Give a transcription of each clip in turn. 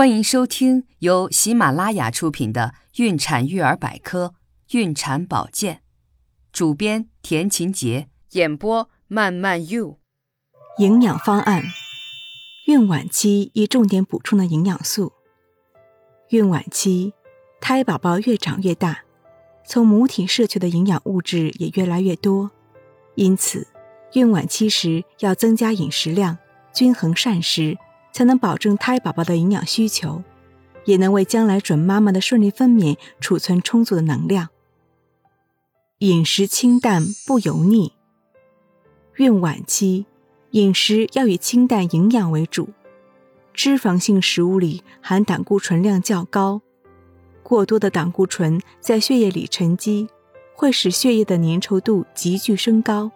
欢迎收听由喜马拉雅出品的《孕产育儿百科·孕产保健》，主编田勤杰，演播慢慢 you。营养方案：孕晚期宜重点补充的营养素。孕晚期，胎宝宝越长越大，从母体摄取的营养物质也越来越多，因此，孕晚期时要增加饮食量，均衡膳食。才能保证胎宝宝的营养需求，也能为将来准妈妈的顺利分娩储存充足的能量。饮食清淡不油腻。孕晚期，饮食要以清淡营养为主。脂肪性食物里含胆固醇量较高，过多的胆固醇在血液里沉积，会使血液的粘稠度急剧升高，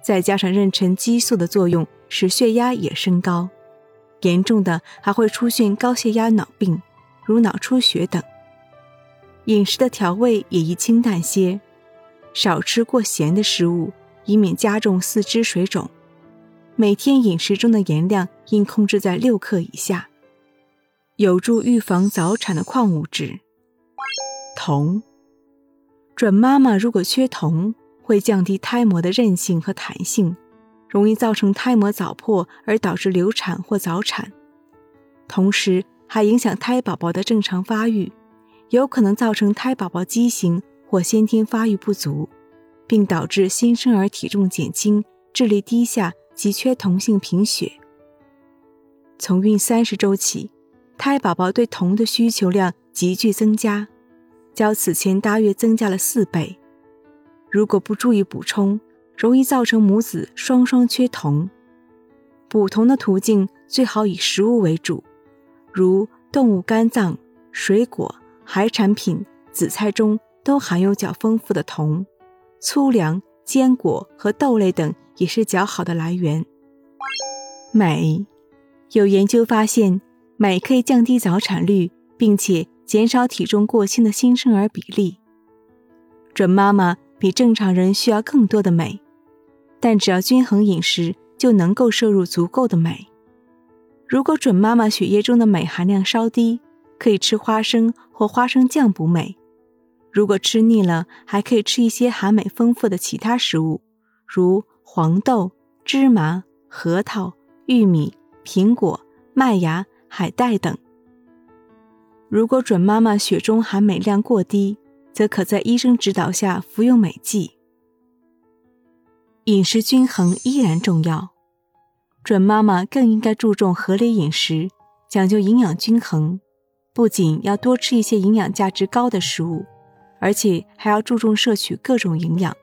再加上妊娠激素的作用，使血压也升高。严重的还会出现高血压、脑病，如脑出血等。饮食的调味也宜清淡些，少吃过咸的食物，以免加重四肢水肿。每天饮食中的盐量应控制在六克以下。有助预防早产的矿物质，铜。准妈妈如果缺铜，会降低胎膜的韧性和弹性。容易造成胎膜早破而导致流产或早产，同时还影响胎宝宝的正常发育，有可能造成胎宝宝畸形或先天发育不足，并导致新生儿体重减轻、智力低下及缺铜性贫血。从孕三十周起，胎宝宝对铜的需求量急剧增加，较此前大约增加了四倍。如果不注意补充，容易造成母子双双缺铜。补铜的途径最好以食物为主，如动物肝脏、水果、海产品、紫菜中都含有较丰富的铜。粗粮、坚果和豆类等也是较好的来源。镁，有研究发现，镁可以降低早产率，并且减少体重过轻的新生儿比例。准妈妈比正常人需要更多的镁。但只要均衡饮食，就能够摄入足够的镁。如果准妈妈血液中的镁含量稍低，可以吃花生或花生酱补镁。如果吃腻了，还可以吃一些含镁丰富的其他食物，如黄豆、芝麻、核桃、玉米、苹果、麦芽、海带等。如果准妈妈血中含镁量过低，则可在医生指导下服用镁剂。饮食均衡依然重要，准妈妈更应该注重合理饮食，讲究营养均衡。不仅要多吃一些营养价值高的食物，而且还要注重摄取各种营养。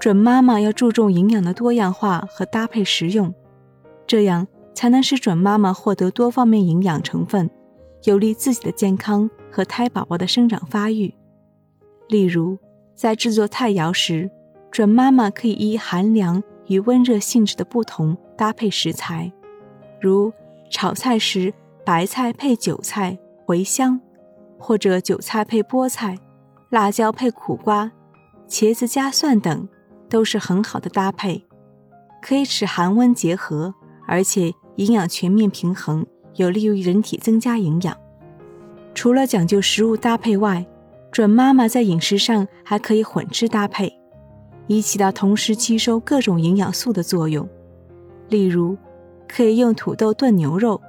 准妈妈要注重营养的多样化和搭配食用，这样才能使准妈妈获得多方面营养成分，有利自己的健康和胎宝宝的生长发育。例如，在制作菜肴时。准妈妈可以依寒凉与温热性质的不同搭配食材，如炒菜时白菜配韭菜、茴香，或者韭菜配菠菜、辣椒配苦瓜、茄子加蒜等，都是很好的搭配，可以使寒温结合，而且营养全面平衡，有利于人体增加营养。除了讲究食物搭配外，准妈妈在饮食上还可以混吃搭配。以起到同时吸收各种营养素的作用。例如，可以用土豆炖牛肉，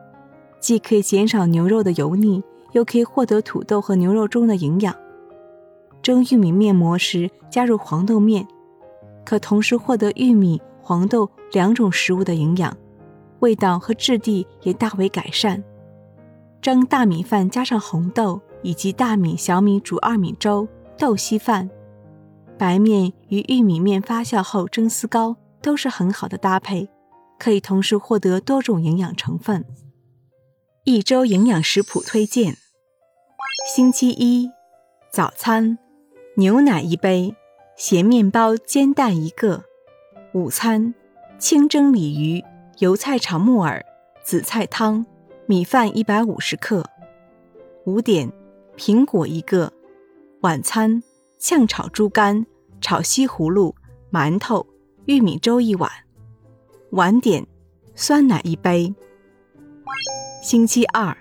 既可以减少牛肉的油腻，又可以获得土豆和牛肉中的营养。蒸玉米面膜时加入黄豆面，可同时获得玉米、黄豆两种食物的营养，味道和质地也大为改善。蒸大米饭加上红豆，以及大米、小米煮二米粥、豆稀饭。白面与玉米面发酵后蒸丝糕都是很好的搭配，可以同时获得多种营养成分。一周营养食谱推荐：星期一，早餐牛奶一杯，咸面包煎蛋一个；午餐清蒸鲤鱼，油菜炒木耳，紫菜汤，米饭一百五十克；五点苹果一个；晚餐。炝炒猪肝、炒西葫芦、馒头、玉米粥一碗。晚点，酸奶一杯。星期二，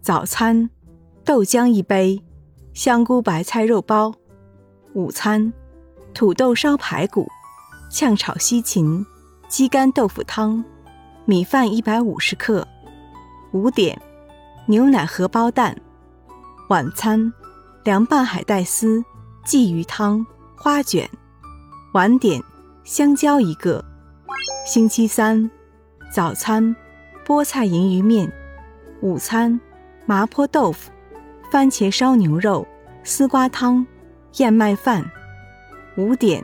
早餐：豆浆一杯，香菇白菜肉包。午餐：土豆烧排骨，炝炒西芹，鸡肝豆腐汤，米饭一百五十克。五点：牛奶荷包蛋。晚餐：凉拌海带丝，鲫鱼汤，花卷。晚点：香蕉一个。星期三：早餐：菠菜银鱼面。午餐：麻婆豆腐、番茄烧牛肉、丝瓜汤。燕麦饭，五点，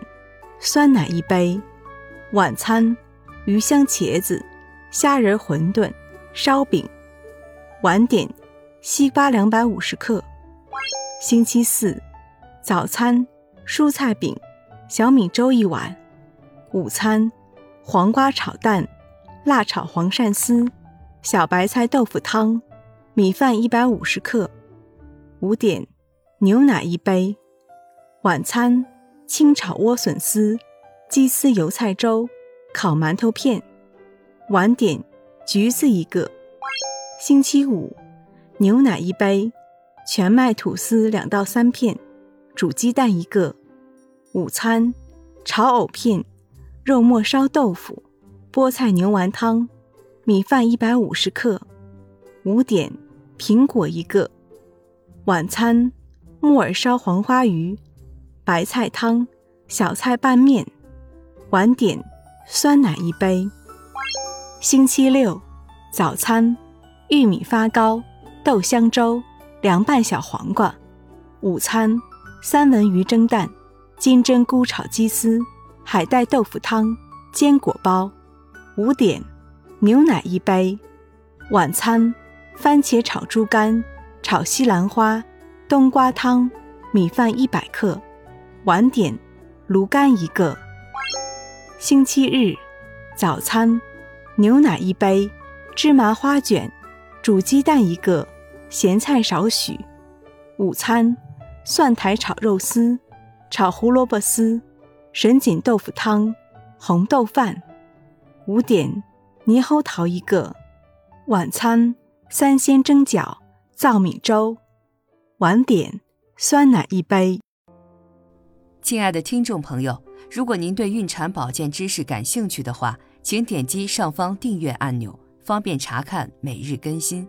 酸奶一杯。晚餐，鱼香茄子、虾仁馄饨、烧饼。晚点，西瓜两百五十克。星期四，早餐，蔬菜饼、小米粥一碗。午餐，黄瓜炒蛋、辣炒黄鳝丝、小白菜豆腐汤、米饭一百五十克。五点，牛奶一杯。晚餐：清炒莴笋丝、鸡丝油菜粥、烤馒头片。晚点：橘子一个。星期五：牛奶一杯，全麦吐司两到三片，煮鸡蛋一个。午餐：炒藕片、肉末烧豆腐、菠菜牛丸汤、米饭一百五十克。五点：苹果一个。晚餐：木耳烧黄花鱼。白菜汤、小菜拌面，晚点酸奶一杯。星期六早餐：玉米发糕、豆香粥、凉拌小黄瓜。午餐：三文鱼蒸蛋、金针菇炒鸡丝、海带豆腐汤、坚果包。五点牛奶一杯。晚餐：番茄炒猪肝、炒西兰花、冬瓜汤、米饭一百克。晚点，芦柑一个。星期日，早餐，牛奶一杯，芝麻花卷，煮鸡蛋一个，咸菜少许。午餐，蒜苔炒肉丝，炒胡萝卜丝，什锦豆腐汤，红豆饭。五点，猕猴桃一个。晚餐，三鲜蒸饺，糙米粥。晚点，酸奶一杯。亲爱的听众朋友，如果您对孕产保健知识感兴趣的话，请点击上方订阅按钮，方便查看每日更新。